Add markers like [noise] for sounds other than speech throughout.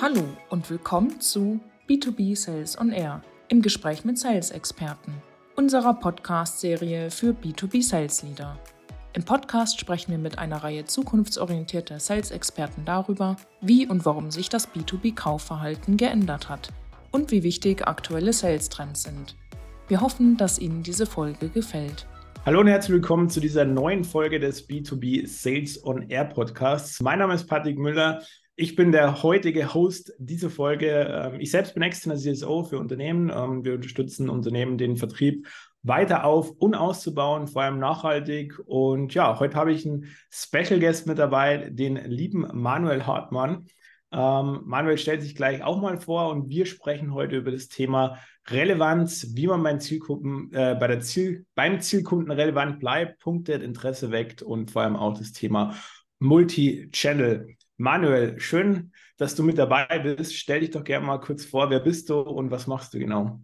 Hallo und willkommen zu B2B Sales on Air im Gespräch mit Sales-Experten, unserer Podcast-Serie für B2B Sales Leader. Im Podcast sprechen wir mit einer Reihe zukunftsorientierter Sales-Experten darüber, wie und warum sich das B2B-Kaufverhalten geändert hat und wie wichtig aktuelle Sales-Trends sind. Wir hoffen, dass Ihnen diese Folge gefällt. Hallo und herzlich willkommen zu dieser neuen Folge des B2B Sales on Air Podcasts. Mein Name ist Patrick Müller. Ich bin der heutige Host dieser Folge. Ähm, ich selbst bin externer CSO für Unternehmen. Ähm, wir unterstützen Unternehmen, den Vertrieb weiter auf und auszubauen, vor allem nachhaltig. Und ja, heute habe ich einen Special Guest mit dabei, den lieben Manuel Hartmann. Ähm, Manuel stellt sich gleich auch mal vor und wir sprechen heute über das Thema Relevanz, wie man beim Zielkunden, äh, bei der Ziel, beim Zielkunden relevant bleibt, punktet, Interesse weckt und vor allem auch das Thema Multi-Channel. Manuel, schön, dass du mit dabei bist. Stell dich doch gerne mal kurz vor, wer bist du und was machst du genau?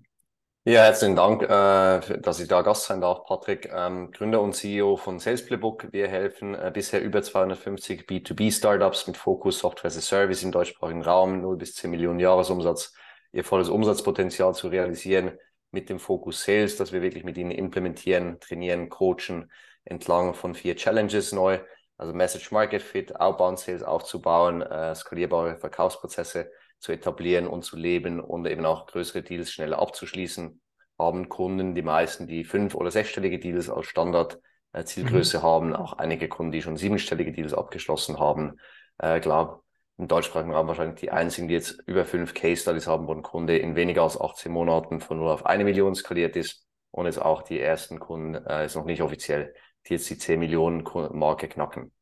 Ja, herzlichen Dank, äh, dass ich da Gast sein darf, Patrick. Ähm, Gründer und CEO von Sales Playbook. Wir helfen äh, bisher über 250 B2B-Startups mit Fokus Software as a Service im deutschsprachigen Raum, 0 bis 10 Millionen Jahresumsatz, ihr volles Umsatzpotenzial zu realisieren mit dem Fokus Sales, dass wir wirklich mit ihnen implementieren, trainieren, coachen entlang von vier Challenges neu. Also Message Market Fit, Outbound Sales aufzubauen, äh, skalierbare Verkaufsprozesse zu etablieren und zu leben und eben auch größere Deals schneller abzuschließen. Haben Kunden, die meisten, die fünf- oder sechsstellige Deals als Standard äh, Zielgröße mhm. haben, auch einige Kunden, die schon siebenstellige Deals abgeschlossen haben. Äh, ich glaube, im deutschsprachigen Raum wahrscheinlich die einzigen, die jetzt über fünf Case Studies haben, wo ein Kunde in weniger als 18 Monaten von 0 auf eine Million skaliert ist und jetzt auch die ersten Kunden, äh, ist noch nicht offiziell, die jetzt die 10 Millionen Marke knacken.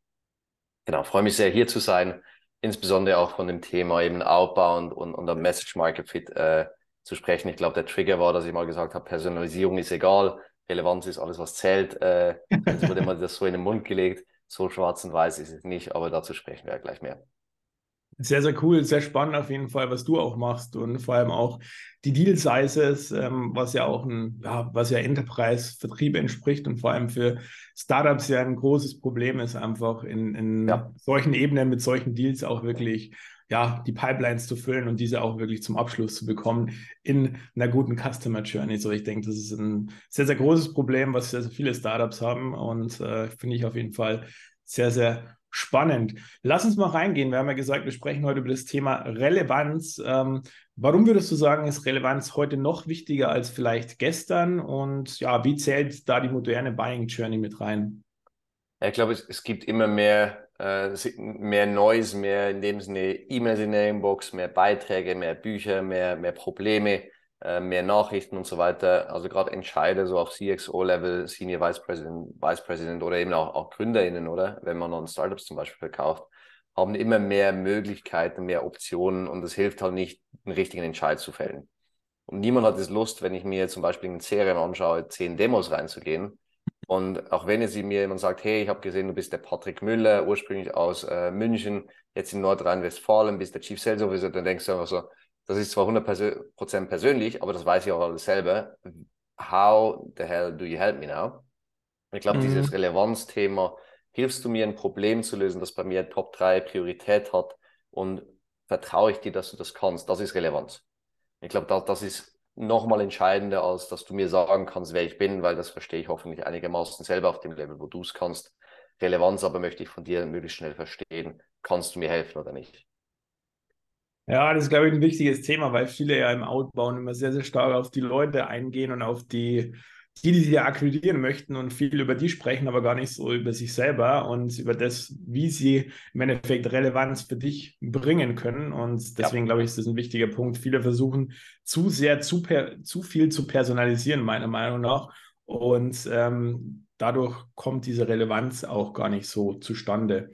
Genau, freue mich sehr hier zu sein insbesondere auch von dem Thema eben Outbound und, und der Message Market Fit äh, zu sprechen. Ich glaube, der Trigger war, dass ich mal gesagt habe, Personalisierung ist egal, Relevanz ist alles, was zählt. Äh, jetzt wurde [laughs] mir das so in den Mund gelegt. So schwarz und weiß ist es nicht, aber dazu sprechen wir ja gleich mehr. Sehr, sehr cool, sehr spannend auf jeden Fall, was du auch machst und vor allem auch die Deal Sizes, ähm, was ja auch ein, ja, was ja Enterprise-Vertrieb entspricht und vor allem für Startups ja ein großes Problem ist, einfach in, in ja. solchen Ebenen mit solchen Deals auch wirklich ja, die Pipelines zu füllen und diese auch wirklich zum Abschluss zu bekommen in einer guten Customer Journey. So, ich denke, das ist ein sehr, sehr großes Problem, was sehr, sehr viele Startups haben und äh, finde ich auf jeden Fall sehr, sehr spannend. Lass uns mal reingehen. Wir haben ja gesagt, wir sprechen heute über das Thema Relevanz. Ähm, warum würdest du sagen, ist Relevanz heute noch wichtiger als vielleicht gestern? Und ja, wie zählt da die moderne Buying Journey mit rein? ich glaube, es, es gibt immer mehr, äh, mehr Neues, mehr in dem Sinne E-Mails in der Inbox, mehr Beiträge, mehr Bücher, mehr, mehr Probleme. Äh, mehr Nachrichten und so weiter. Also gerade Entscheider so auf CXO-Level, Senior Vice President, Vice President oder eben auch, auch GründerInnen, oder? Wenn man an Startups zum Beispiel verkauft, haben immer mehr Möglichkeiten, mehr Optionen und es hilft halt nicht, einen richtigen Entscheid zu fällen. Und niemand hat es Lust, wenn ich mir zum Beispiel in Serien anschaue, zehn Demos reinzugehen. Und auch wenn jetzt mir jemand sagt, hey, ich habe gesehen, du bist der Patrick Müller, ursprünglich aus äh, München, jetzt in Nordrhein-Westfalen, bist der Chief Sales Officer, dann denkst du einfach so, das ist zwar 100% persönlich, aber das weiß ich auch alles selber. How the hell do you help me now? Ich glaube, mhm. dieses Relevanzthema, hilfst du mir ein Problem zu lösen, das bei mir Top 3 Priorität hat und vertraue ich dir, dass du das kannst? Das ist Relevanz. Ich glaube, das, das ist nochmal entscheidender, als dass du mir sagen kannst, wer ich bin, weil das verstehe ich hoffentlich einigermaßen selber auf dem Level, wo du es kannst. Relevanz aber möchte ich von dir möglichst schnell verstehen. Kannst du mir helfen oder nicht? Ja, das ist, glaube ich, ein wichtiges Thema, weil viele ja im Outbound immer sehr, sehr stark auf die Leute eingehen und auf die, die, die sie ja akquirieren möchten und viel über die sprechen, aber gar nicht so über sich selber und über das, wie sie im Endeffekt Relevanz für dich bringen können. Und deswegen, ja. glaube ich, ist das ein wichtiger Punkt. Viele versuchen zu sehr, zu, per, zu viel zu personalisieren, meiner Meinung nach. Und ähm, dadurch kommt diese Relevanz auch gar nicht so zustande.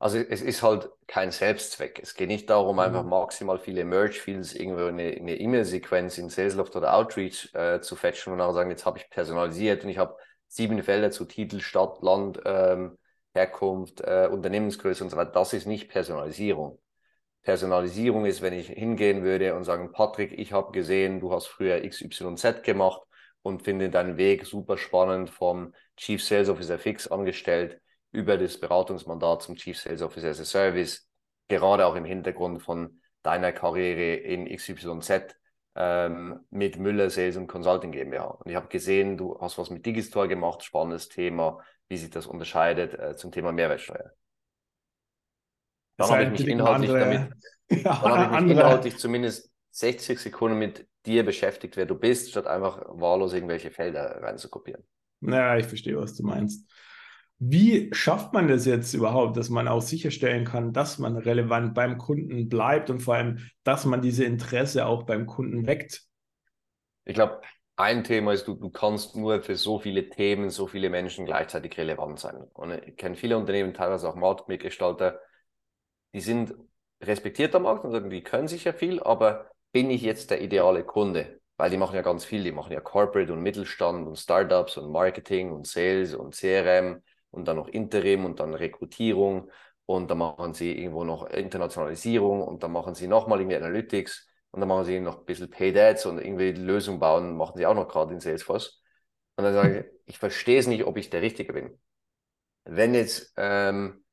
Also es ist halt kein Selbstzweck. Es geht nicht darum, mhm. einfach maximal viele Merge-Fields irgendwo in eine E-Mail-Sequenz in Salesloft oder Outreach äh, zu fetchen und dann sagen, jetzt habe ich personalisiert und ich habe sieben Felder zu Titel, Stadt, Land, ähm, Herkunft, äh, Unternehmensgröße und so weiter. Das ist nicht Personalisierung. Personalisierung ist, wenn ich hingehen würde und sagen, Patrick, ich habe gesehen, du hast früher XYZ gemacht und finde deinen Weg super spannend vom Chief Sales Officer fix angestellt über das Beratungsmandat zum Chief Sales Officer as a Service gerade auch im Hintergrund von deiner Karriere in XYZ ähm, mit Müller Sales und Consulting GmbH. Und ich habe gesehen, du hast was mit Digistore gemacht, spannendes Thema, wie sich das unterscheidet äh, zum Thema Mehrwertsteuer. Dann habe ich mich inhaltlich andere, damit, [laughs] ja, dann habe ich mich inhaltlich zumindest 60 Sekunden mit dir beschäftigt, wer du bist, statt einfach wahllos irgendwelche Felder reinzukopieren. Naja, ich verstehe, was du meinst. Wie schafft man das jetzt überhaupt, dass man auch sicherstellen kann, dass man relevant beim Kunden bleibt und vor allem, dass man diese Interesse auch beim Kunden weckt? Ich glaube, ein Thema ist, du, du kannst nur für so viele Themen, so viele Menschen gleichzeitig relevant sein. Und ich kenne viele Unternehmen, teilweise auch Marktmitgestalter, die sind respektiert am Markt und sagen, die können sicher viel, aber bin ich jetzt der ideale Kunde? Weil die machen ja ganz viel, die machen ja Corporate und Mittelstand und Startups und Marketing und Sales und CRM und dann noch Interim und dann Rekrutierung und dann machen sie irgendwo noch Internationalisierung und dann machen sie nochmal irgendwie Analytics und dann machen sie noch ein bisschen Paid Ads und irgendwie Lösung bauen, machen sie auch noch gerade in Salesforce. Und dann sage ich, ich verstehe es nicht, ob ich der Richtige bin. Wenn jetzt ähm,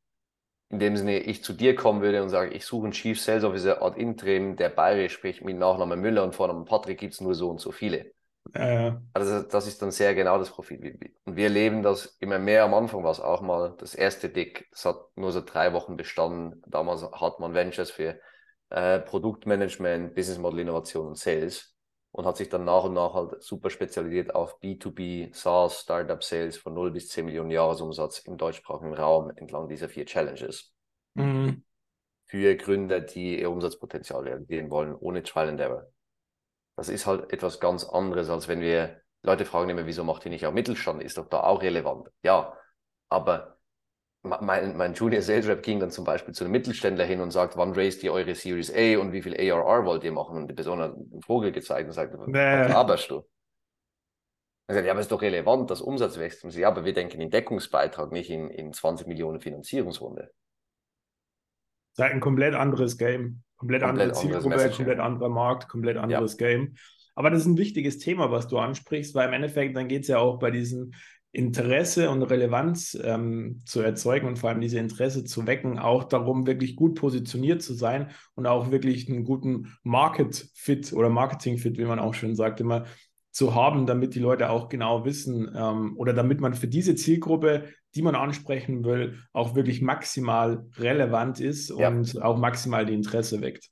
in dem Sinne ich zu dir kommen würde und sage, ich suche einen Chief Sales Officer Art Interim, der bayerisch spricht mit Nachnamen Müller und Vornamen Patrick gibt es nur so und so viele. Äh. Also das ist dann sehr genau das Profil. Und wir erleben das immer mehr. Am Anfang war es auch mal das erste Dick, das hat nur so drei Wochen bestanden. Damals hat man Ventures für äh, Produktmanagement, Business Model Innovation und Sales und hat sich dann nach und nach halt super spezialisiert auf B2B, SaaS, Startup Sales von 0 bis 10 Millionen Jahresumsatz im deutschsprachigen Raum entlang dieser vier Challenges. Mhm. Für Gründer, die ihr Umsatzpotenzial realisieren wollen, ohne Trial and Error. Das ist halt etwas ganz anderes, als wenn wir Leute fragen immer, wieso macht ihr nicht auch Mittelstand? Ist doch da auch relevant. Ja, aber mein, mein Junior Sales Rep ging dann zum Beispiel zu einem Mittelständler hin und sagt, wann raised ihr eure Series A und wie viel ARR wollt ihr machen? Und die Person hat einen Vogel gezeigt und sagt, was laberst du? Er sagt, ja, aber es ist doch relevant, dass Umsatz wächst. Und sie, ja, aber wir denken in Deckungsbeitrag, nicht in, in 20 Millionen Finanzierungsrunde. Das ist halt ein komplett anderes Game. Komplett, komplett andere Zielgruppe, komplett anderer Markt, komplett anderes ja. Game. Aber das ist ein wichtiges Thema, was du ansprichst, weil im Endeffekt dann geht es ja auch bei diesen Interesse und Relevanz ähm, zu erzeugen und vor allem diese Interesse zu wecken, auch darum, wirklich gut positioniert zu sein und auch wirklich einen guten Market Fit oder Marketing Fit, wie man auch schön sagt, immer zu haben, damit die Leute auch genau wissen ähm, oder damit man für diese Zielgruppe, die man ansprechen will, auch wirklich maximal relevant ist ja. und auch maximal die Interesse weckt.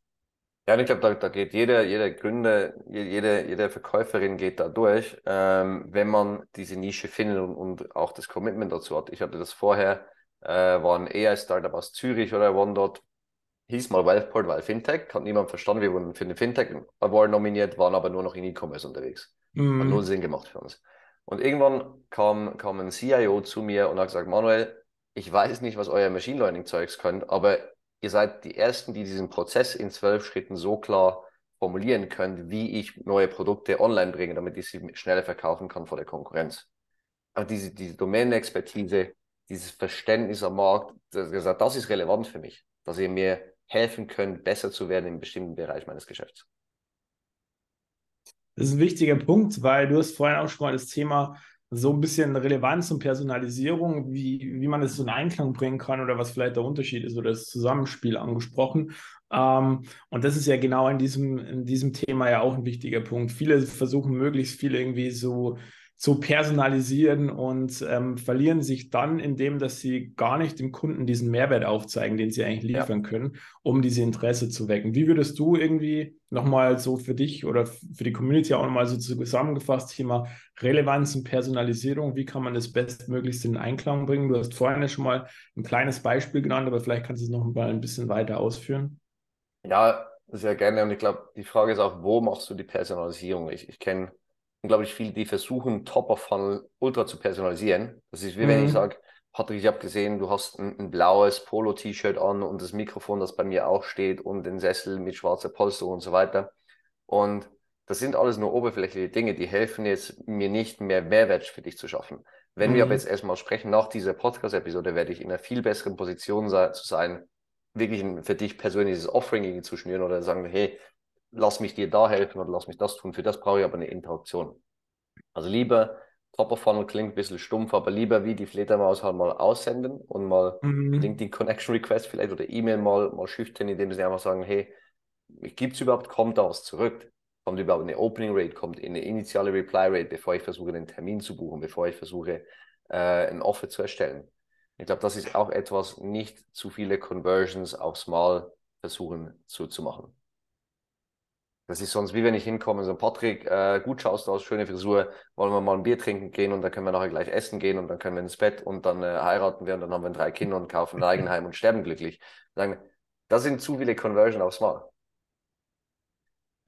Ja, ich glaube, da, da geht jeder, jeder Gründer, jede, jede Verkäuferin geht da durch, ähm, wenn man diese Nische findet und, und auch das Commitment dazu hat. Ich hatte das vorher, äh, war ein AI-Startup aus Zürich oder OneDot, hieß mal Wealthport, weil Fintech, hat niemand verstanden, wir wurden für den Fintech Award nominiert, waren aber nur noch in E-Commerce unterwegs. Mhm. Hat null Sinn gemacht für uns. Und irgendwann kam, kam ein CIO zu mir und hat gesagt, Manuel, ich weiß nicht, was euer Machine Learning Zeugs könnt, aber ihr seid die Ersten, die diesen Prozess in zwölf Schritten so klar formulieren könnt, wie ich neue Produkte online bringe, damit ich sie schneller verkaufen kann vor der Konkurrenz. Aber diese, diese Domänenexpertise, dieses Verständnis am Markt, das, gesagt, das ist relevant für mich, dass ihr mir helfen könnt, besser zu werden im bestimmten Bereich meines Geschäfts. Das ist ein wichtiger Punkt, weil du hast vorhin auch schon mal das Thema so ein bisschen Relevanz und Personalisierung, wie, wie man das so in Einklang bringen kann oder was vielleicht der Unterschied ist oder das Zusammenspiel angesprochen. Ähm, und das ist ja genau in diesem, in diesem Thema ja auch ein wichtiger Punkt. Viele versuchen möglichst viel irgendwie so zu personalisieren und ähm, verlieren sich dann, indem dass sie gar nicht dem Kunden diesen Mehrwert aufzeigen, den sie eigentlich liefern ja. können, um diese Interesse zu wecken. Wie würdest du irgendwie nochmal so für dich oder für die Community auch nochmal so zusammengefasst, Thema Relevanz und Personalisierung, wie kann man das bestmöglichst in Einklang bringen? Du hast vorhin ja schon mal ein kleines Beispiel genannt, aber vielleicht kannst du es noch mal ein bisschen weiter ausführen. Ja, sehr gerne. Und ich glaube, die Frage ist auch, wo machst du die Personalisierung? Ich, ich kenne unglaublich viele, die versuchen, Top of Funnel ultra zu personalisieren. Das ist wie mhm. wenn ich mhm. sage, Patrick, ich habe gesehen, du hast ein, ein blaues Polo-T-Shirt an und das Mikrofon, das bei mir auch steht und den Sessel mit schwarzer Polsterung und so weiter. Und das sind alles nur oberflächliche Dinge, die helfen jetzt mir nicht mehr Mehrwert für dich zu schaffen. Wenn mhm. wir aber jetzt erstmal sprechen, nach dieser Podcast-Episode werde ich in einer viel besseren Position sei, zu sein, wirklich ein, für dich persönliches Offering zu schnüren oder sagen, hey, lass mich dir da helfen oder lass mich das tun. Für das brauche ich aber eine Interaktion. Also lieber Top of Funnel klingt ein bisschen stumpf, aber lieber wie die Fledermaus halt mal aussenden und mal mhm. LinkedIn Connection Request vielleicht oder E-Mail mal, mal shiften, indem sie einfach sagen, hey, gibt es überhaupt, kommt da was zurück? Kommt überhaupt eine Opening Rate, kommt eine initiale Reply Rate, bevor ich versuche, einen Termin zu buchen, bevor ich versuche, äh, ein Offer zu erstellen. Ich glaube, das ist auch etwas, nicht zu viele Conversions aufs Mal versuchen zu, zu machen. Das ist sonst wie wenn ich hinkomme und so, Patrick, äh, gut schaust du aus, schöne Frisur, wollen wir mal ein Bier trinken gehen und dann können wir nachher gleich essen gehen und dann können wir ins Bett und dann äh, heiraten wir und dann haben wir drei Kinder und kaufen ein Eigenheim und sterben glücklich. Sagen, das sind zu viele Conversion aufs Mal.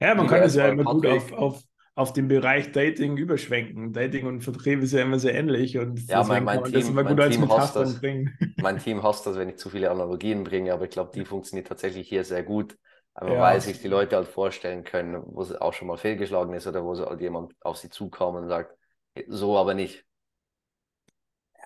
Ja, man kann es ja immer Patrick, gut auf, auf, auf den Bereich Dating überschwenken. Dating und Vertrieb ist ja immer sehr ähnlich und ja, mein, mein Team, das immer gut als Metapher bringen. Mein Team hasst das, wenn ich zu viele Analogien bringe, aber ich glaube, die funktioniert tatsächlich hier sehr gut. Aber ja. weil sich die Leute halt vorstellen können, wo es auch schon mal fehlgeschlagen ist oder wo halt jemand auf sie zukommt und sagt, so aber nicht.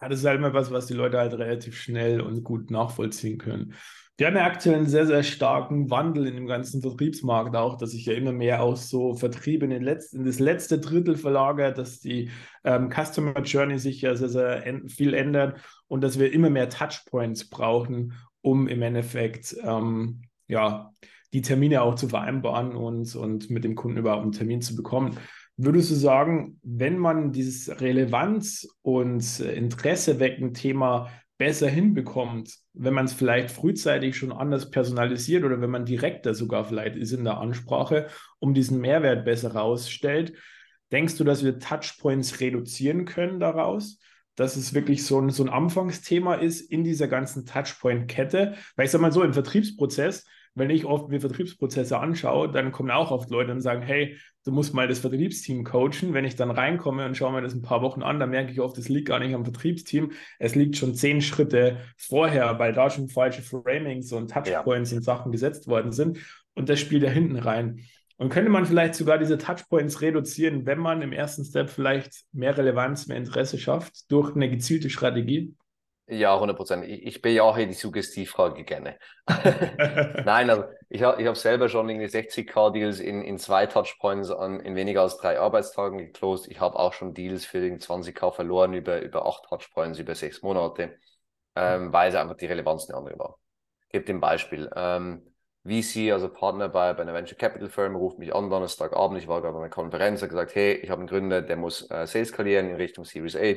Ja, das ist halt immer was, was die Leute halt relativ schnell und gut nachvollziehen können. Wir haben ja aktuell einen sehr, sehr starken Wandel in dem ganzen Vertriebsmarkt auch, dass sich ja immer mehr auch so Vertrieb in, den letzten, in das letzte Drittel verlagert, dass die ähm, Customer Journey sich ja sehr, sehr viel ändert und dass wir immer mehr Touchpoints brauchen, um im Endeffekt ähm, ja, die Termine auch zu vereinbaren und, und mit dem Kunden überhaupt einen Termin zu bekommen. Würdest du sagen, wenn man dieses Relevanz und Interesse wecken Thema besser hinbekommt, wenn man es vielleicht frühzeitig schon anders personalisiert oder wenn man direkter sogar vielleicht ist in der Ansprache, um diesen Mehrwert besser rausstellt. Denkst du, dass wir Touchpoints reduzieren können daraus? Dass es wirklich so ein, so ein Anfangsthema ist in dieser ganzen Touchpoint-Kette? Weil ich sage mal so, im Vertriebsprozess wenn ich oft mir Vertriebsprozesse anschaue, dann kommen auch oft Leute und sagen, hey, du musst mal das Vertriebsteam coachen. Wenn ich dann reinkomme und schaue mir das ein paar Wochen an, dann merke ich oft, es liegt gar nicht am Vertriebsteam. Es liegt schon zehn Schritte vorher, weil da schon falsche Framings und Touchpoints ja. und Sachen gesetzt worden sind. Und das spielt da hinten rein. Und könnte man vielleicht sogar diese Touchpoints reduzieren, wenn man im ersten Step vielleicht mehr Relevanz, mehr Interesse schafft durch eine gezielte Strategie? Ja, 100 Prozent. Ich, ich bejahe die Suggestivfrage gerne. [laughs] Nein, also ich habe ich hab selber schon irgendwie 60k-Deals in, in zwei Touchpoints an, in weniger als drei Arbeitstagen geclosed. Ich habe auch schon Deals für den 20k verloren über, über acht Touchpoints, über sechs Monate, ähm, weil es einfach die Relevanz eine andere war. Ich gebe dem Beispiel. Ähm, VC, also Partner bei, bei einer Venture Capital Firm, ruft mich an Donnerstagabend. Ich war gerade bei einer Konferenz, hat gesagt, hey, ich habe einen Gründer, der muss äh, Sales skalieren in Richtung Series A,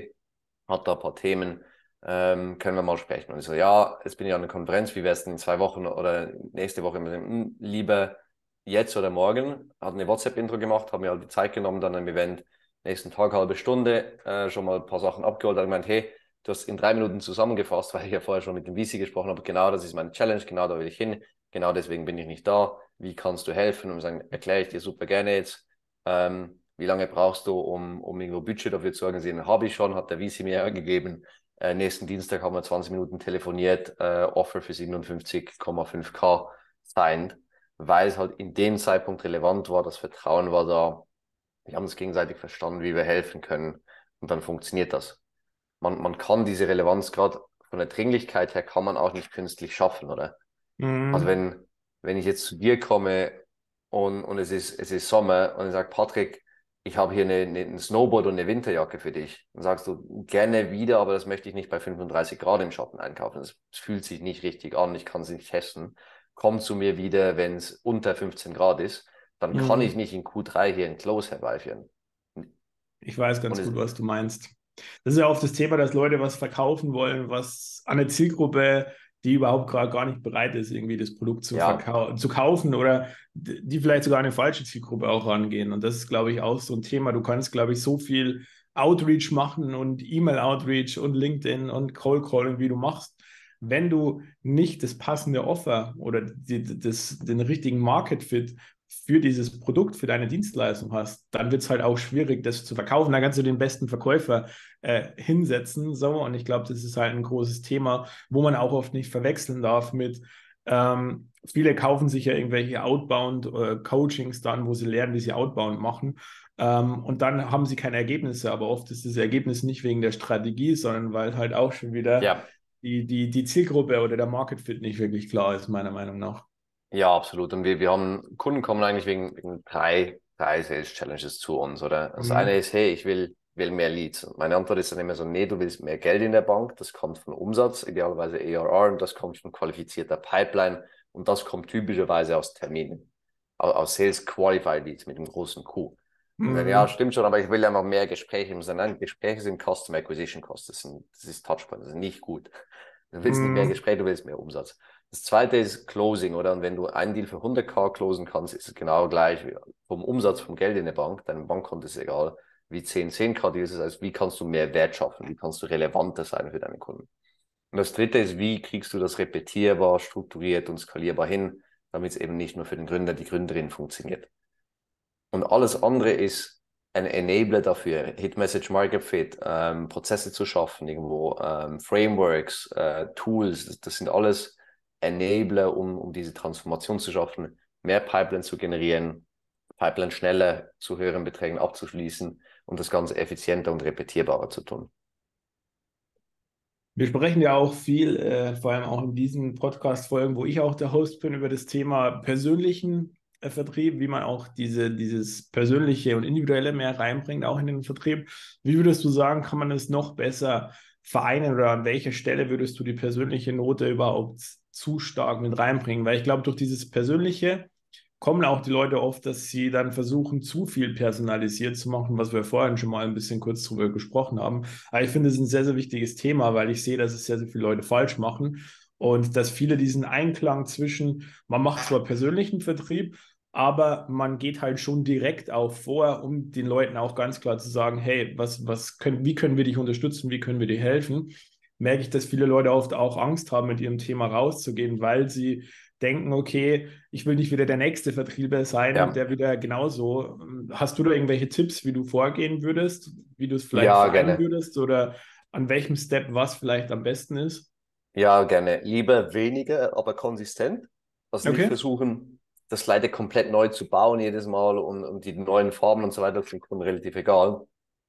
hat da ein paar Themen ähm, können wir mal sprechen. Und ich so, ja, jetzt bin ich an der Konferenz, wie wäre es denn in zwei Wochen oder nächste Woche? Hm, lieber jetzt oder morgen. Hat eine WhatsApp-Intro gemacht, habe mir halt die Zeit genommen, dann ein Event, nächsten Tag halbe Stunde, äh, schon mal ein paar Sachen abgeholt, hat gemeint, hey, du hast in drei Minuten zusammengefasst, [laughs] weil ich ja vorher schon mit dem VC gesprochen habe, genau das ist meine Challenge, genau da will ich hin, genau deswegen bin ich nicht da, wie kannst du helfen? Und sagen, erkläre ich dir super gerne jetzt. Ähm, wie lange brauchst du, um, um irgendwo Budget dafür zu organisieren? Habe ich schon, hat der VC mir [laughs] gegeben. Äh, nächsten Dienstag haben wir 20 Minuten telefoniert, äh, Offer für 57,5k signed, weil es halt in dem Zeitpunkt relevant war, das Vertrauen war da, wir haben uns gegenseitig verstanden, wie wir helfen können und dann funktioniert das. Man, man kann diese Relevanz gerade von der Dringlichkeit her kann man auch nicht künstlich schaffen, oder? Mhm. Also wenn, wenn ich jetzt zu dir komme und, und es ist, es ist Sommer und ich sage, Patrick, ich habe hier eine, eine, ein Snowboard und eine Winterjacke für dich. Dann sagst du, gerne wieder, aber das möchte ich nicht bei 35 Grad im Schatten einkaufen. Das, fühlt sich nicht richtig an, ich kann es nicht testen. Komm zu mir wieder, wenn es unter 15 Grad ist. Dann mhm. kann ich nicht in Q3 hier ein Close herbeiführen. Ich weiß ganz und gut, was du meinst. Das ist ja oft das Thema, dass Leute was verkaufen wollen, was an eine Zielgruppe die überhaupt gar nicht bereit ist, irgendwie das Produkt zu, ja. zu kaufen oder die vielleicht sogar eine falsche Zielgruppe auch rangehen. Und das ist, glaube ich, auch so ein Thema. Du kannst, glaube ich, so viel Outreach machen und E-Mail-Outreach und LinkedIn und Cold Calling, wie du machst. Wenn du nicht das passende Offer oder die, das, den richtigen Market Fit für dieses Produkt, für deine Dienstleistung hast, dann wird es halt auch schwierig, das zu verkaufen. Da kannst du den besten Verkäufer äh, hinsetzen. So, und ich glaube, das ist halt ein großes Thema, wo man auch oft nicht verwechseln darf mit ähm, viele kaufen sich ja irgendwelche Outbound-Coachings äh, dann, wo sie lernen, wie sie Outbound machen. Ähm, und dann haben sie keine Ergebnisse, aber oft ist das Ergebnis nicht wegen der Strategie, sondern weil halt auch schon wieder ja. die, die, die Zielgruppe oder der Market Fit nicht wirklich klar ist, meiner Meinung nach. Ja, absolut. Und wir, wir haben Kunden kommen eigentlich wegen, wegen drei, drei Sales Challenges zu uns. Oder das mhm. eine ist, hey, ich will will mehr Leads. Und meine Antwort ist dann immer so, nee, du willst mehr Geld in der Bank, das kommt von Umsatz, idealerweise ARR, und das kommt von qualifizierter Pipeline und das kommt typischerweise aus Terminen, aus Sales Qualified Leads mit dem großen Q. Mhm. Dann, ja, stimmt schon, aber ich will einfach mehr Gespräche. Nein, Gespräche sind Customer Acquisition Costs, das, sind, das ist Touchpoint, das ist nicht gut. Du willst mhm. nicht mehr mhm. Gespräche, du willst mehr Umsatz. Das zweite ist Closing, oder? Und wenn du einen Deal für 100k closen kannst, ist es genau gleich vom Umsatz, vom Geld in der Bank. Deinem Bankkonto ist egal, wie 10, 10k Deals ist. Also wie kannst du mehr Wert schaffen? Wie kannst du relevanter sein für deine Kunden? Und das dritte ist, wie kriegst du das repetierbar, strukturiert und skalierbar hin, damit es eben nicht nur für den Gründer, die Gründerin funktioniert. Und alles andere ist ein Enabler dafür, Hit Message Market Fit, ähm, Prozesse zu schaffen, irgendwo ähm, Frameworks, äh, Tools, das, das, sind alles Enabler, um, um diese Transformation zu schaffen, mehr Pipeline zu generieren, Pipeline schneller zu höheren Beträgen abzuschließen und das Ganze effizienter und repetierbarer zu tun. Wir sprechen ja auch viel, äh, vor allem auch in diesen Podcast-Folgen, wo ich auch der Host bin, über das Thema persönlichen äh, Vertrieb, wie man auch diese, dieses persönliche und individuelle mehr reinbringt, auch in den Vertrieb. Wie würdest du sagen, kann man es noch besser vereinen oder an welcher Stelle würdest du die persönliche Note überhaupt zu stark mit reinbringen? Weil ich glaube, durch dieses Persönliche kommen auch die Leute oft, dass sie dann versuchen, zu viel personalisiert zu machen, was wir vorhin schon mal ein bisschen kurz drüber gesprochen haben. Aber ich finde, es ein sehr, sehr wichtiges Thema, weil ich sehe, dass es sehr, sehr viele Leute falsch machen und dass viele diesen Einklang zwischen, man macht zwar persönlichen Vertrieb, aber man geht halt schon direkt auch vor, um den Leuten auch ganz klar zu sagen, hey, was, was können, wie können wir dich unterstützen, wie können wir dir helfen? Merke ich, dass viele Leute oft auch Angst haben, mit ihrem Thema rauszugehen, weil sie denken, okay, ich will nicht wieder der nächste Vertrieber sein, ja. der wieder genauso. Hast du da irgendwelche Tipps, wie du vorgehen würdest, wie du es vielleicht ja, gerne. würdest oder an welchem Step was vielleicht am besten ist? Ja, gerne. Lieber weniger, aber konsistent. Also okay. nicht versuchen, das leider komplett neu zu bauen jedes Mal und, und die neuen Farben und so weiter sind Kunden relativ egal.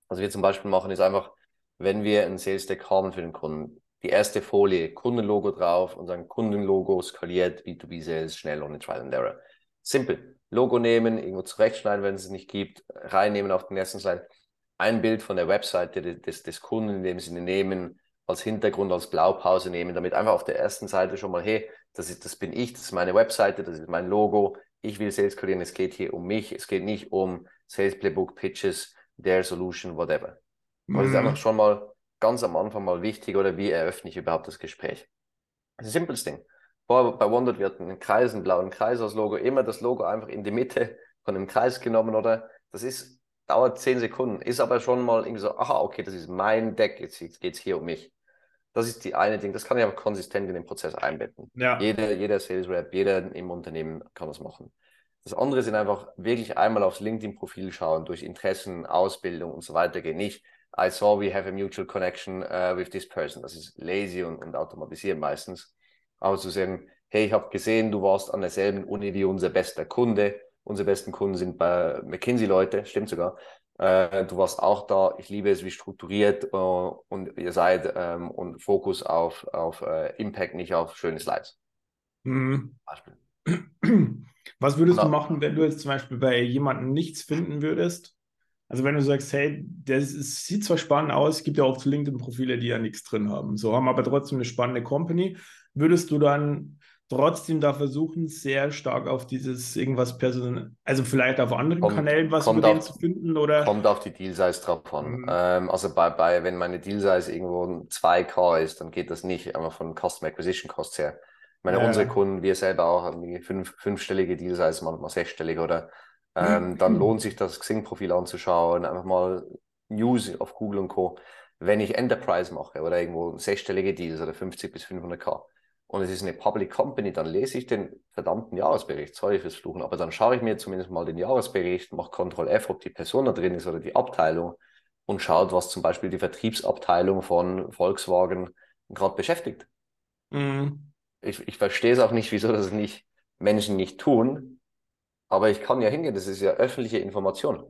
Was wir zum Beispiel machen, ist einfach, wenn wir ein Sales Deck haben für den Kunden, die erste Folie, Kundenlogo drauf und sagen Kundenlogo skaliert, B2B Sales, schnell ohne Trial and Error. Simpel. Logo nehmen, irgendwo zurechtschneiden, wenn es es nicht gibt, reinnehmen auf den ersten Slide. Ein Bild von der Webseite des, des Kunden in dem Sinne nehmen, als Hintergrund, als Blaupause nehmen, damit einfach auf der ersten Seite schon mal, hey, das, ist, das bin ich, das ist meine Webseite, das ist mein Logo, ich will Sales skalieren, es geht hier um mich, es geht nicht um Sales Playbook, Pitches, their Solution, whatever. Mhm. Das ist einfach schon mal ganz am Anfang mal wichtig, oder wie eröffne ich überhaupt das Gespräch? Das ist ein simples Ding. Bei OneNote wird ein Kreis, ein blauen Kreis als Logo, immer das Logo einfach in die Mitte von dem Kreis genommen, oder? Das ist, dauert zehn Sekunden, ist aber schon mal irgendwie so, aha, okay, das ist mein Deck, jetzt, jetzt geht es hier um mich. Das ist die eine Ding, das kann ich aber konsistent in den Prozess einbetten. Ja. Jeder, jeder Sales Rep, jeder im Unternehmen kann das machen. Das andere sind einfach wirklich einmal aufs LinkedIn-Profil schauen, durch Interessen, Ausbildung und so weiter gehen. Nicht, I saw we have a mutual connection uh, with this person. Das ist lazy und, und automatisiert meistens. Aber zu sagen, hey, ich habe gesehen, du warst an derselben Uni wie unser bester Kunde. Unsere besten Kunden sind bei McKinsey-Leute, stimmt sogar. Äh, du warst auch da. Ich liebe es, wie strukturiert äh, und ihr seid ähm, und Fokus auf, auf äh, Impact, nicht auf schöne Slides. Mhm. Beispiel. [clears throat] Was würdest du machen, wenn du jetzt zum Beispiel bei jemandem nichts finden würdest? Also wenn du sagst, hey, das ist, sieht zwar spannend aus, es gibt ja auch LinkedIn-Profile, die ja nichts drin haben, so haben aber trotzdem eine spannende Company. Würdest du dann trotzdem da versuchen, sehr stark auf dieses irgendwas Person, also vielleicht auf anderen kommt, Kanälen was über den zu finden oder? Kommt auf die Deal-Size drauf an. Mhm. Ähm, also bei, bei, wenn meine Deal-Size irgendwo 2K ist, dann geht das nicht einmal von Customer Acquisition Costs her. Ich meine, ja. unsere Kunden, wir selber auch haben fünf, fünfstellige Deal-Size, manchmal sechsstellige oder ähm, mhm. dann lohnt sich das Xing-Profil anzuschauen, einfach mal News auf Google und Co. Wenn ich Enterprise mache oder irgendwo sechsstellige Deals oder 50 bis 500k, und es ist eine Public Company, dann lese ich den verdammten Jahresbericht, sorry fürs Fluchen, aber dann schaue ich mir zumindest mal den Jahresbericht, mache Ctrl F, ob die Person da drin ist oder die Abteilung und schaut, was zum Beispiel die Vertriebsabteilung von Volkswagen gerade beschäftigt. Mhm. Ich, ich verstehe es auch nicht, wieso das nicht Menschen nicht tun, aber ich kann ja hingehen, das ist ja öffentliche Information.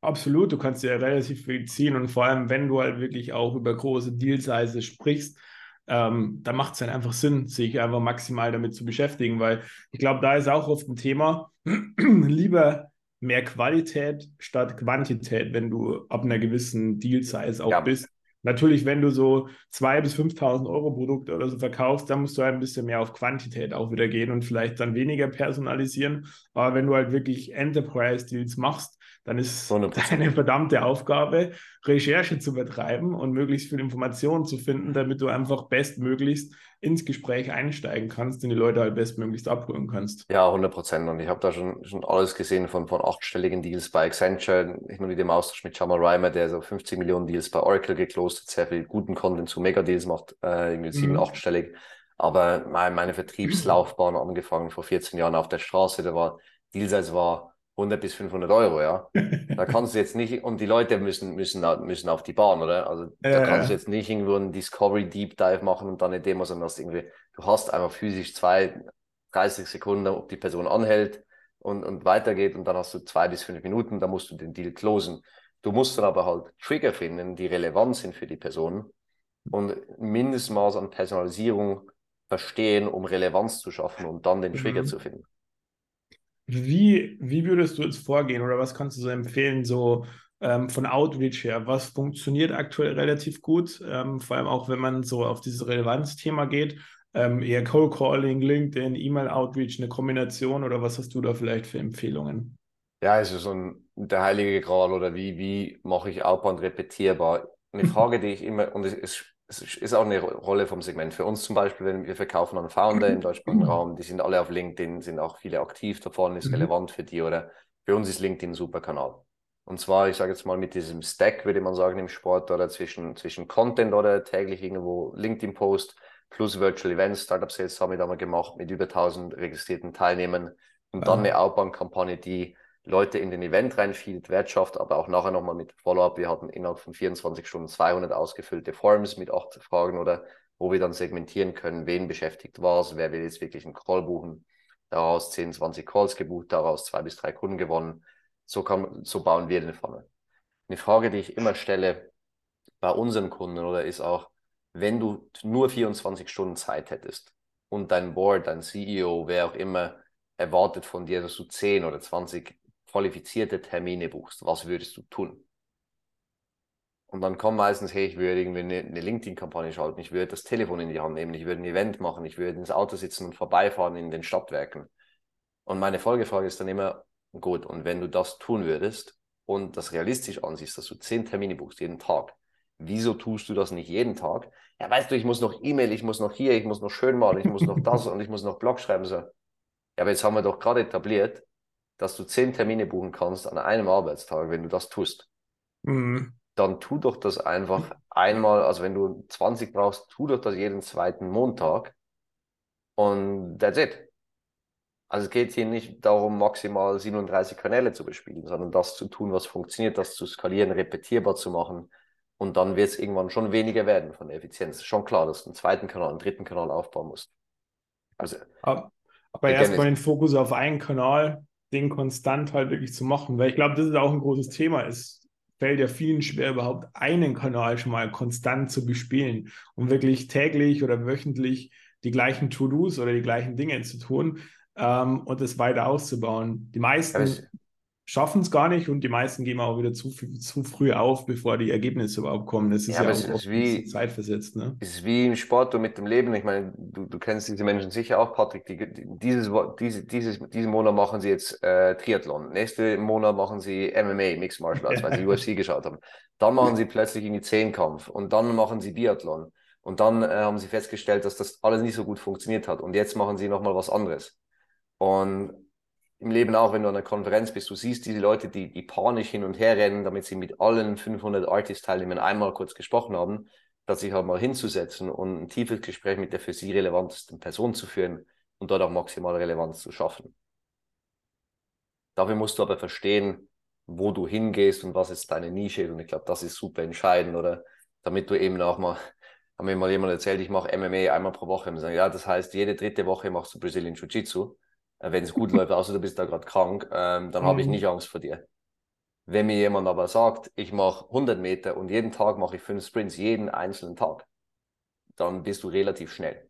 Absolut, du kannst ja relativ viel ziehen und vor allem, wenn du halt wirklich auch über große Deal-Size sprichst, ähm, da macht es dann einfach Sinn, sich einfach maximal damit zu beschäftigen, weil ich glaube, da ist auch oft ein Thema, [clears throat] lieber mehr Qualität statt Quantität, wenn du ab einer gewissen Deal-Size auch Ja. bist. Natürlich, wenn du so 2.000 bis 5.000 Euro Produkte oder so verkaufst, dann musst du halt ein bisschen mehr auf Quantität auch wieder gehen und vielleicht dann weniger personalisieren. Aber wenn du halt wirklich Enterprise-Deals machst, dann ist 100%. deine verdammte Aufgabe, Recherche zu betreiben und möglichst viel Informationen zu finden, damit du einfach bestmöglichst ins Gespräch einsteigen kannst und die Leute halt bestmöglichst abholen kannst. Ja, 100 Prozent. Und ich habe da schon, schon alles gesehen von, von achtstelligen Deals bei Accenture, nicht nur mit dem Austausch mit Jamal Reimer, der so 50 Millionen Deals bei Oracle geclosed hat, sehr viel guten Content zu Mega-Deals macht, äh, irgendwie sieben, Mhm. achtstellig. Aber mein, meine Vertriebslaufbahn angefangen vor 14 Jahren auf der Straße, da war Dealsize war 100 bis 500 Euro, ja. Da [laughs] kannst du jetzt nicht, und die Leute müssen, müssen, müssen auf die Bahn, oder? Also da Ja, kannst du jetzt nicht irgendwo einen Discovery Deep Dive machen und dann eine Demo, sondern hast irgendwie, du hast einfach physisch zwei, 30 Sekunden, ob die Person anhält und, und weitergeht und dann hast du zwei bis fünf Minuten, da musst du den Deal closen. Du musst dann aber halt Trigger finden, die relevant sind für die Person und Mindestmaß an Personalisierung verstehen, um Relevanz zu schaffen und dann den Trigger Mhm. zu finden. Wie, wie würdest du jetzt vorgehen oder was kannst du so empfehlen, so ähm, von Outreach her? Was funktioniert aktuell relativ gut? Ähm, vor allem auch, wenn man so auf dieses Relevanzthema geht. Ähm, eher Cold Calling, LinkedIn, E-Mail-Outreach, eine Kombination oder was hast du da vielleicht für Empfehlungen? Ja, es ist so ein, der heilige Gral oder wie, wie mache ich Outbound repetierbar? Eine Frage, die ich immer, und es ist, es ist auch eine Rolle vom Segment. Für uns zum Beispiel, wenn wir verkaufen an Founder im deutschsprachigen Raum, die sind alle auf LinkedIn, sind auch viele aktiv davon, ist Mhm. relevant für die oder für uns ist LinkedIn ein super Kanal. Und zwar, ich sage jetzt mal, mit diesem Stack, würde man sagen, im Sport oder zwischen, zwischen Content oder täglich irgendwo LinkedIn-Post plus Virtual Events, Startup Sales Summit haben wir gemacht mit über 1000 registrierten Teilnehmern und dann Wow. eine Outbound-Kampagne, die Leute in den Event reinfeedet, Wert schafft, aber auch nachher nochmal mit Follow-up. Wir hatten innerhalb von 24 Stunden 200 ausgefüllte Forms mit acht Fragen oder wo wir dann segmentieren können, wen beschäftigt was, wer will jetzt wirklich einen Call buchen. Daraus 10, 20 Calls gebucht, daraus zwei bis drei Kunden gewonnen. So, kann, so bauen wir den Funnel. Eine Frage, die ich immer stelle bei unseren Kunden oder ist auch, wenn du nur 24 Stunden Zeit hättest und dein Board, dein CEO, wer auch immer, erwartet von dir, dass du 10 oder 20 qualifizierte Termine buchst, was würdest du tun? Und dann kommt meistens, hey, ich würde irgendwie eine, eine LinkedIn-Kampagne schalten, ich würde das Telefon in die Hand nehmen, ich würde ein Event machen, ich würde ins Auto sitzen und vorbeifahren in den Stadtwerken. Und meine Folgefrage ist dann immer, gut, und wenn du das tun würdest und das realistisch ansiehst, dass du 10 Termine buchst jeden Tag, wieso tust du das nicht jeden Tag? Ja, weißt du, ich muss noch E-Mail, ich muss noch hier, ich muss noch schön malen, ich muss noch das [laughs] und ich muss noch Blog schreiben. So. Ja, aber jetzt haben wir doch gerade etabliert, dass du zehn Termine buchen kannst an einem Arbeitstag, wenn du das tust. Mhm. Dann tu doch das einfach einmal, also wenn du 20 brauchst, tu doch das jeden zweiten Montag und that's it. Also es geht hier nicht darum, maximal 37 Kanäle zu bespielen, sondern das zu tun, was funktioniert, das zu skalieren, repetierbar zu machen. Und dann wird es irgendwann schon weniger werden von der Effizienz. Schon klar, dass du einen zweiten Kanal, einen dritten Kanal aufbauen musst. Also Aber, aber erstmal den Fokus auf einen Kanal, den konstant halt wirklich zu machen, weil ich glaube, das ist auch ein großes Thema. Es fällt ja vielen schwer, überhaupt einen Kanal schon mal konstant zu bespielen und wirklich täglich oder wöchentlich die gleichen To-Dos oder die gleichen Dinge zu tun ähm, und es weiter auszubauen. Die meisten schaffen es gar nicht und die meisten geben auch wieder zu, zu früh auf, bevor die Ergebnisse überhaupt kommen. Das ist Ja, ja, auch es ist wie- zeitversetzt, ne? es ist wie im Sport und mit dem Leben. Ich meine, du, du kennst diese Menschen sicher auch, Patrick. Die, die, dieses, diese, dieses, diesen Monat machen sie jetzt äh, Triathlon. Nächsten Monat machen sie MMA, Mixed Martial Arts, weil sie [laughs] UFC geschaut haben. Dann machen sie plötzlich irgendwie Zehnkampf und dann machen sie Biathlon. Und dann äh, haben sie festgestellt, dass das alles nicht so gut funktioniert hat. Und jetzt machen sie nochmal was anderes. Und im Leben auch, wenn du an einer Konferenz bist, du siehst diese Leute, die, die panisch hin und her rennen, damit sie mit allen 500 Artist-Teilnehmern einmal kurz gesprochen haben, statt sich halt mal hinzusetzen und ein tiefes Gespräch mit der für sie relevantesten Person zu führen und dort auch maximale Relevanz zu schaffen. Dafür musst du aber verstehen, wo du hingehst und was jetzt deine Nische ist. Und ich glaube, das ist super entscheidend, oder? Damit du eben auch mal, haben mir mal jemand erzählt, ich mache MMA einmal pro Woche. Und sagen, ja, das heißt, jede dritte Woche machst du Brazilian Jiu-Jitsu. Äh, Wenn es gut läuft, außer du bist da gerade krank, ähm, dann habe ich Mhm. nicht Angst vor dir. Wenn mir jemand aber sagt, ich mache 100 Meter und jeden Tag mache ich fünf Sprints, jeden einzelnen Tag, dann bist du relativ schnell.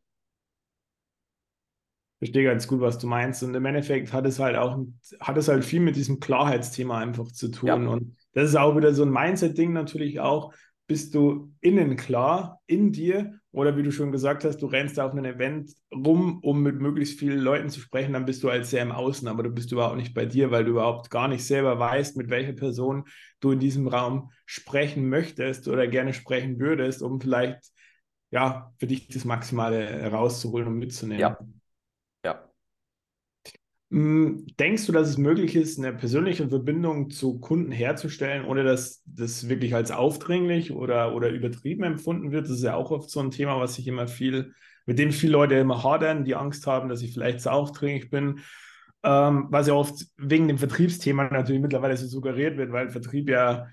verstehe ganz gut, was du meinst. Und im Endeffekt hat es halt auch, hat es halt viel mit diesem Klarheitsthema einfach zu tun. Ja. Und das ist auch wieder so ein Mindset-Ding natürlich auch. Bist du innen klar in dir oder wie du schon gesagt hast, du rennst auf einem Event rum, um mit möglichst vielen Leuten zu sprechen, dann bist du halt sehr im Außen, aber du bist überhaupt nicht bei dir, weil du überhaupt gar nicht selber weißt, mit welcher Person du in diesem Raum sprechen möchtest oder gerne sprechen würdest, um vielleicht ja für dich das Maximale herauszuholen und mitzunehmen. Ja. Hm, denkst du, dass es möglich ist, eine persönliche Verbindung zu Kunden herzustellen, ohne dass das wirklich als aufdringlich oder, oder übertrieben empfunden wird? Das ist ja auch oft so ein Thema, was ich immer viel, mit dem viele Leute immer hadern, die Angst haben, dass ich vielleicht zu aufdringlich bin. Ähm, was ja oft wegen dem Vertriebsthema natürlich mittlerweile so suggeriert wird, weil Vertrieb ja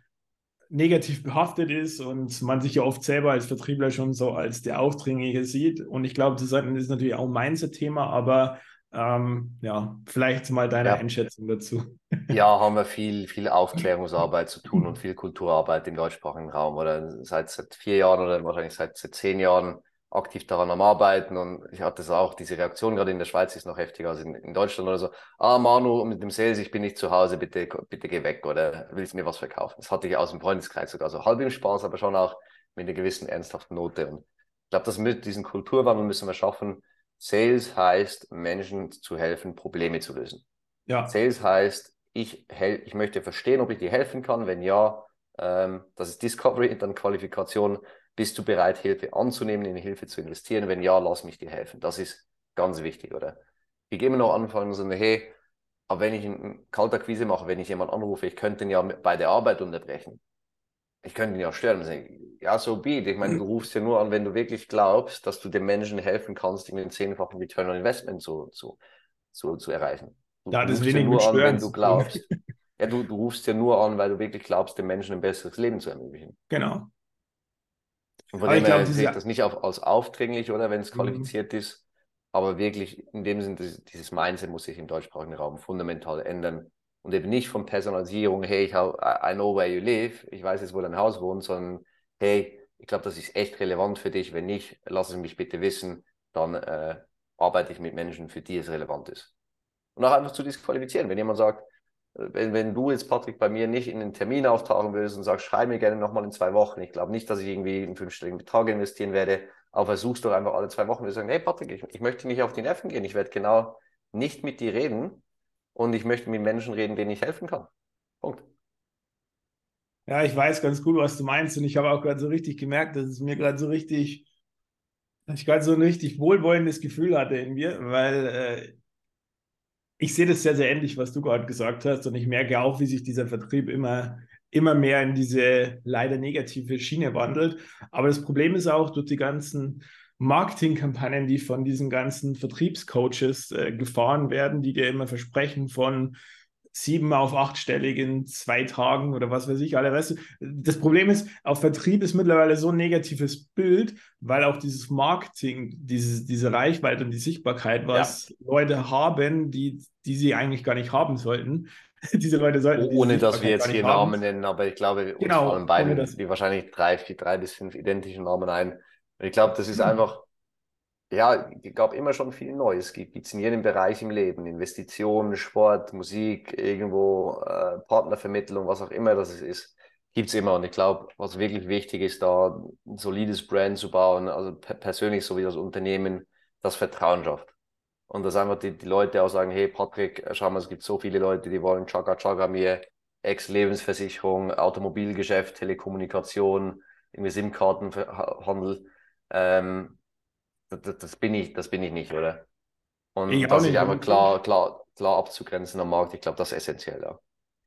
negativ behaftet ist und man sich ja oft selber als Vertriebler schon so als der Aufdringliche sieht. Und ich glaube, das ist natürlich auch ein Mindset-Thema, aber ähm, ja, vielleicht mal deine ja. Einschätzung dazu. [laughs] Ja, haben wir viel, viel Aufklärungsarbeit zu tun und viel Kulturarbeit im deutschsprachigen Raum. Oder seit, seit vier Jahren oder wahrscheinlich seit, seit zehn Jahren aktiv daran am Arbeiten. Und ich hatte es auch, diese Reaktion gerade in der Schweiz ist noch heftiger als in, in Deutschland oder so. Ah, Manu, mit dem Sales, ich bin nicht zu Hause, bitte, bitte geh weg oder willst mir was verkaufen? Das hatte ich aus dem Freundeskreis sogar so halb im Spaß, aber schon auch mit einer gewissen ernsthaften Note. Und ich glaube, das mit diesen Kulturwandel müssen wir schaffen, Sales heißt, Menschen zu helfen, Probleme zu lösen. Ja. Sales heißt, ich, ich möchte verstehen, ob ich dir helfen kann. Wenn ja, ähm, das ist Discovery, [laughs] dann Qualifikation. Bist du bereit, Hilfe anzunehmen, in Hilfe zu investieren? Wenn ja, lass mich dir helfen. Das ist ganz wichtig, oder? Ich gehe immer noch anfangen und sagen, hey, aber wenn ich eine Kaltakquise mache, wenn ich jemanden anrufe, ich könnte ihn ja bei der Arbeit unterbrechen ich könnte ihn ja stören ja, so be Ich meine, du rufst ja nur an, wenn du wirklich glaubst, dass du dem Menschen helfen kannst, ihm den zehnfachen Return on Investment zu, zu, zu, zu erreichen. Du ja, das rufst ja nur an, wenn du glaubst. [laughs] ja, du, du rufst ja nur an, weil du wirklich glaubst, dem Menschen ein besseres Leben zu ermöglichen. Genau. Und von aber dem her sehe ich das nicht auf, als aufdringlich oder wenn es mhm. qualifiziert mhm. ist, aber wirklich in dem Sinne, dieses Mindset muss sich im deutschsprachigen Raum fundamental ändern und eben nicht von Personalisierung, hey, ich hab, I know where you live, ich weiß jetzt, wo dein Haus wohnt, sondern hey, ich glaube, das ist echt relevant für dich. Wenn nicht, lass es mich bitte wissen, dann äh, arbeite ich mit Menschen, für die es relevant ist. Und auch einfach zu disqualifizieren. Wenn jemand sagt, äh, wenn, wenn du jetzt, Patrick, bei mir nicht in den Termin auftauchen willst und sagst, schreib mir gerne nochmal in zwei Wochen, ich glaube nicht, dass ich irgendwie einen fünfstelligen Betrag investieren werde, aber versuchst doch einfach alle zwei Wochen, wir sagen, hey Patrick, ich, ich möchte nicht auf die Nerven gehen, ich werde genau nicht mit dir reden, und ich möchte mit Menschen reden, denen ich helfen kann. Punkt. Ja, ich weiß ganz gut, was du meinst und ich habe auch gerade so richtig gemerkt, dass es mir gerade so richtig, dass ich gerade so ein richtig wohlwollendes Gefühl hatte in mir, weil äh, ich sehe das sehr, sehr ähnlich, was du gerade gesagt hast und ich merke auch, wie sich dieser Vertrieb immer, immer mehr in diese leider negative Schiene wandelt. Aber das Problem ist auch durch die ganzen Marketingkampagnen, die von diesen ganzen Vertriebscoaches äh, gefahren werden, die dir immer versprechen von sieben auf achtstellig in zwei Tagen oder was weiß ich alle. Weißt du, das Problem ist, auf Vertrieb ist mittlerweile so ein negatives Bild, weil auch dieses Marketing, dieses, diese Reichweite und die Sichtbarkeit, was ja. Leute haben, die, die sie eigentlich gar nicht haben sollten. [laughs] diese Leute sollten. Ohne dass wir jetzt hier Namen nennen, aber ich glaube, genau, uns fallen beiden, wie wahrscheinlich drei, vier, drei bis fünf identische Namen ein ich glaube, das ist mhm. einfach, ja, es gab immer schon viel Neues. Gibt es in jedem Bereich im Leben. Investitionen, Sport, Musik, irgendwo äh, Partnervermittlung, was auch immer das ist, gibt es immer. Und ich glaube, was wirklich wichtig ist, da ein solides Brand zu bauen, also persönlich so wie das Unternehmen, das Vertrauen schafft. Und dass einfach die, die Leute auch sagen, hey Patrick, schau mal, es gibt so viele Leute, die wollen Chaga Chaga mir, Ex-Lebensversicherung, Automobilgeschäft, Telekommunikation, irgendwie SIM-Kartenhandel ähm, das, das, bin ich, das bin ich nicht, oder? Und ich das sich einfach klar, klar, klar abzugrenzen am Markt, ich glaube, das ist essentiell, ja.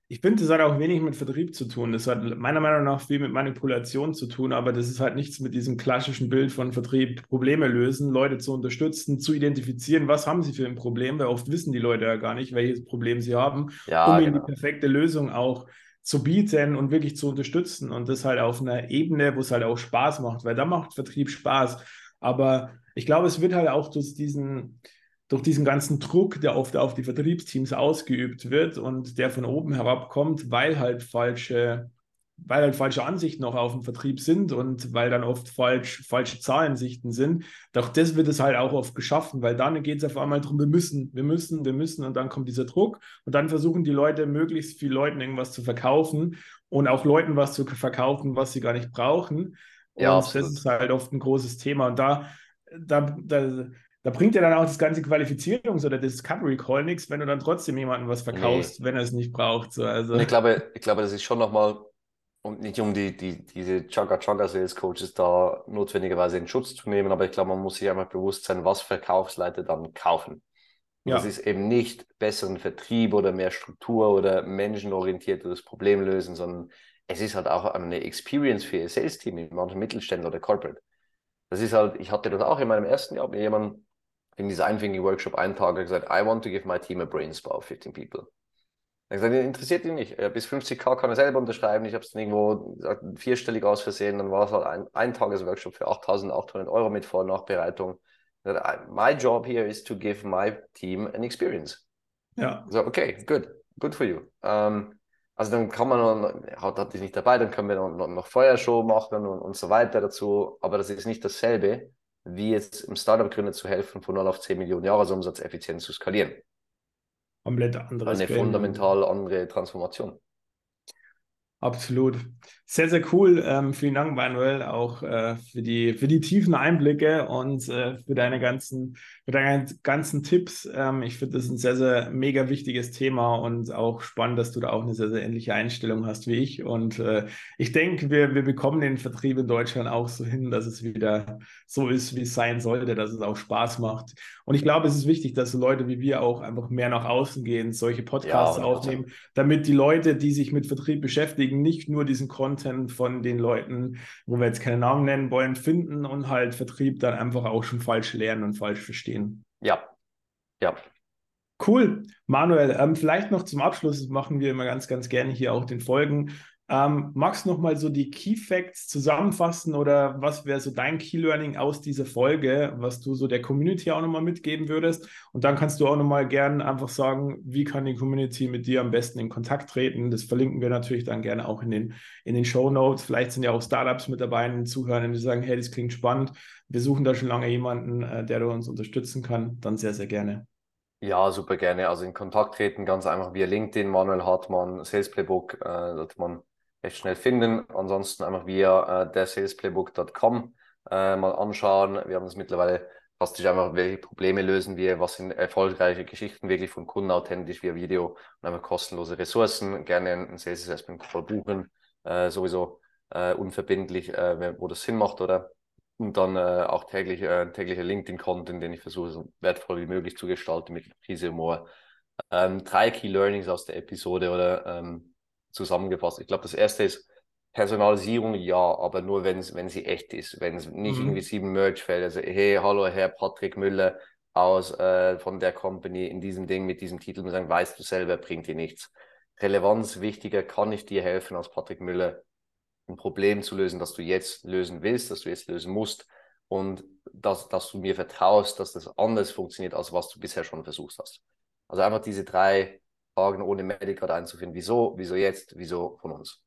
Ich finde, das hat auch wenig mit Vertrieb zu tun. Das hat meiner Meinung nach viel mit Manipulation zu tun, aber das ist halt nichts mit diesem klassischen Bild von Vertrieb, Probleme lösen, Leute zu unterstützen, zu identifizieren, was haben sie für ein Problem, weil oft wissen die Leute ja gar nicht, welches Problem sie haben, ja, um genau. ihnen die perfekte Lösung auch zu bieten und wirklich zu unterstützen und das halt auf einer Ebene, wo es halt auch Spaß macht, weil da macht Vertrieb Spaß. Aber ich glaube, es wird halt auch durch diesen, durch diesen ganzen Druck, der oft auf die Vertriebsteams ausgeübt wird und der von oben herab kommt, weil halt falsche weil halt falsche Ansichten noch auf dem Vertrieb sind und weil dann oft falsch, falsche Zahlensichten sind. Doch das wird es halt auch oft geschaffen, weil dann geht es auf einmal darum, wir müssen, wir müssen, wir müssen und dann kommt dieser Druck und dann versuchen die Leute möglichst vielen Leuten irgendwas zu verkaufen und auch Leuten was zu verkaufen, was sie gar nicht brauchen. Ja, und das ist halt oft ein großes Thema und da, da, da da bringt ja dann auch das ganze Qualifizierungs- oder Discovery Call nichts, wenn du dann trotzdem jemandem was verkaufst, nee. wenn er es nicht braucht. So, also. ich glaube, ich glaube, das ist schon nochmal und nicht um die, die, diese Chugga Chugga Sales Coaches da notwendigerweise in Schutz zu nehmen, aber ich glaube, man muss sich einmal bewusst sein, was Verkaufsleiter dann kaufen. Ja. Das ist eben nicht besseren Vertrieb oder mehr Struktur oder menschenorientiertes Problem lösen, sondern es ist halt auch eine Experience für ihr Sales-Team in manchen Mittelständler oder Corporate. Das ist halt, ich hatte das auch in meinem ersten Jahr, mir jemand in dieser Thinking Workshop einen Tag gesagt, I want to give my team a brain spa of 15 people. Ich gesagt, interessiert ihn nicht. Bis 50k kann er selber unterschreiben. Ich habe es dann irgendwo vierstellig aus Versehen. Dann war es halt ein, ein Tagesworkshop für 8.800 Euro mit Vor- und Nachbereitung. My job here is to give my team an experience. Ja. So, okay, good. Good for you. Ähm, also dann kann man, hat, hat nicht dabei, dann können wir noch, noch Feuershow machen und, und so weiter dazu. Aber das ist nicht dasselbe, wie jetzt im Startup-Gründer zu helfen, von 0 auf 10 Millionen Jahresumsatz effizient zu skalieren komplett anderes Eine Game. fundamental andere Transformation. Absolut. Sehr, sehr cool. Ähm, vielen Dank, Manuel, auch äh, für, die, für die tiefen Einblicke und äh, für deine ganzen, für deine ganzen Tipps. Ähm, ich finde das ein sehr, sehr mega wichtiges Thema und auch spannend, dass du da auch eine sehr, sehr ähnliche Einstellung hast wie ich. Und äh, ich denke, wir, wir bekommen den Vertrieb in Deutschland auch so hin, dass es wieder so ist, wie es sein sollte, dass es auch Spaß macht. Und ich glaube, es ist wichtig, dass so Leute wie wir auch einfach mehr nach außen gehen, solche Podcasts ja, aufnehmen, damit die Leute, die sich mit Vertrieb beschäftigen, nicht nur diesen Content von den Leuten, wo wir jetzt keine Namen nennen wollen, finden und halt Vertrieb dann einfach auch schon falsch lernen und falsch verstehen. Ja, ja. Cool. Manuel, ähm, vielleicht noch zum Abschluss machen wir immer ganz, ganz gerne hier auch den Folgen. Ähm, magst du noch mal so die Key Facts zusammenfassen oder was wäre so dein Key Learning aus dieser Folge, was du so der Community auch noch mal mitgeben würdest? Und dann kannst du auch noch mal gerne einfach sagen, wie kann die Community mit dir am besten in Kontakt treten? Das verlinken wir natürlich dann gerne auch in den, in den Show Notes. Vielleicht sind ja auch Startups mit dabei, die zuhören, die sagen, hey, das klingt spannend. Wir suchen da schon lange jemanden, äh, der uns unterstützen kann. Dann sehr, sehr gerne. Ja, super gerne. Also in Kontakt treten, ganz einfach via LinkedIn, Manuel Hartmann, Sales Playbook, äh, man recht schnell finden. Ansonsten einfach via äh, dersalesplaybook.com äh, mal anschauen. Wir haben das mittlerweile fast einfach, welche Probleme lösen wir, was sind erfolgreiche Geschichten wirklich von Kunden authentisch via Video und einfach kostenlose Ressourcen. Gerne einen Sales Assessment Call buchen, äh, sowieso äh, unverbindlich, äh, wo das Sinn macht, oder? Und dann äh, auch täglich, äh, täglicher LinkedIn-Content, den ich versuche, so wertvoll wie möglich zu gestalten mit Krise Humor. Ähm, drei Key Learnings aus der Episode oder ähm, zusammengefasst. Ich glaube, das erste ist Personalisierung, ja, aber nur wenn wenn sie echt ist, wenn es nicht mhm. irgendwie sieben Merch fällt. Also, hey, hallo, Herr Patrick Müller aus äh, von der Company in diesem Ding mit diesem Titel und sagen, weißt du selber, bringt dir nichts. Relevanz wichtiger, kann ich dir helfen, als Patrick Müller ein Problem zu lösen, das du jetzt lösen willst, das du jetzt lösen musst und dass, dass du mir vertraust, dass das anders funktioniert, als was du bisher schon versucht hast. Also einfach diese drei Fragen ohne Medicard einzufinden. Wieso, wieso jetzt, wieso von uns?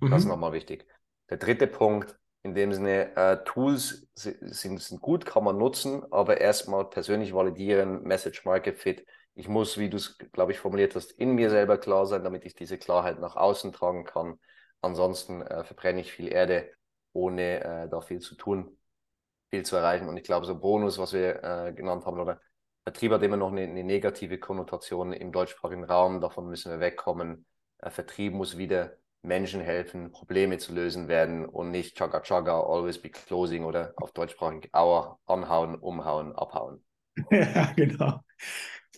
Mhm. Das ist nochmal wichtig. Der dritte Punkt, in dem Sinne, äh, Tools sind, sind gut, kann man nutzen, aber erstmal persönlich validieren, Message Market Fit. Ich muss, wie du es, glaube ich, formuliert hast, in mir selber klar sein, damit ich diese Klarheit nach außen tragen kann. Ansonsten äh, verbrenne ich viel Erde, ohne äh, da viel zu tun, viel zu erreichen. Und ich glaube, so Bonus, was wir äh, genannt haben, oder Vertrieb hat immer noch eine, eine, negative Konnotation im deutschsprachigen Raum. Davon müssen wir wegkommen. Äh, Vertrieb muss wieder Menschen helfen, Probleme zu lösen werden und nicht Chaga Chaga, always be closing oder auf deutschsprachig Auer, anhauen, umhauen, abhauen. Ja, [laughs] genau.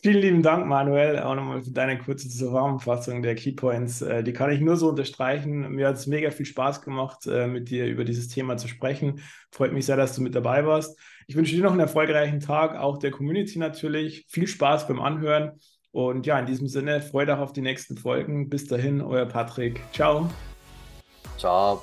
Vielen lieben Dank, Manuel, auch nochmal für deine kurze Zusammenfassung der Keypoints. Äh, die kann ich nur so unterstreichen. Mir hat es mega viel Spaß gemacht, äh, mit dir über dieses Thema zu sprechen. Freut mich sehr, dass du mit dabei warst. Ich wünsche dir noch einen erfolgreichen Tag, auch der Community natürlich. Viel Spaß beim Anhören. Und ja, in diesem Sinne, freut euch auf die nächsten Folgen. Bis dahin, euer Patrick. Ciao. Ciao.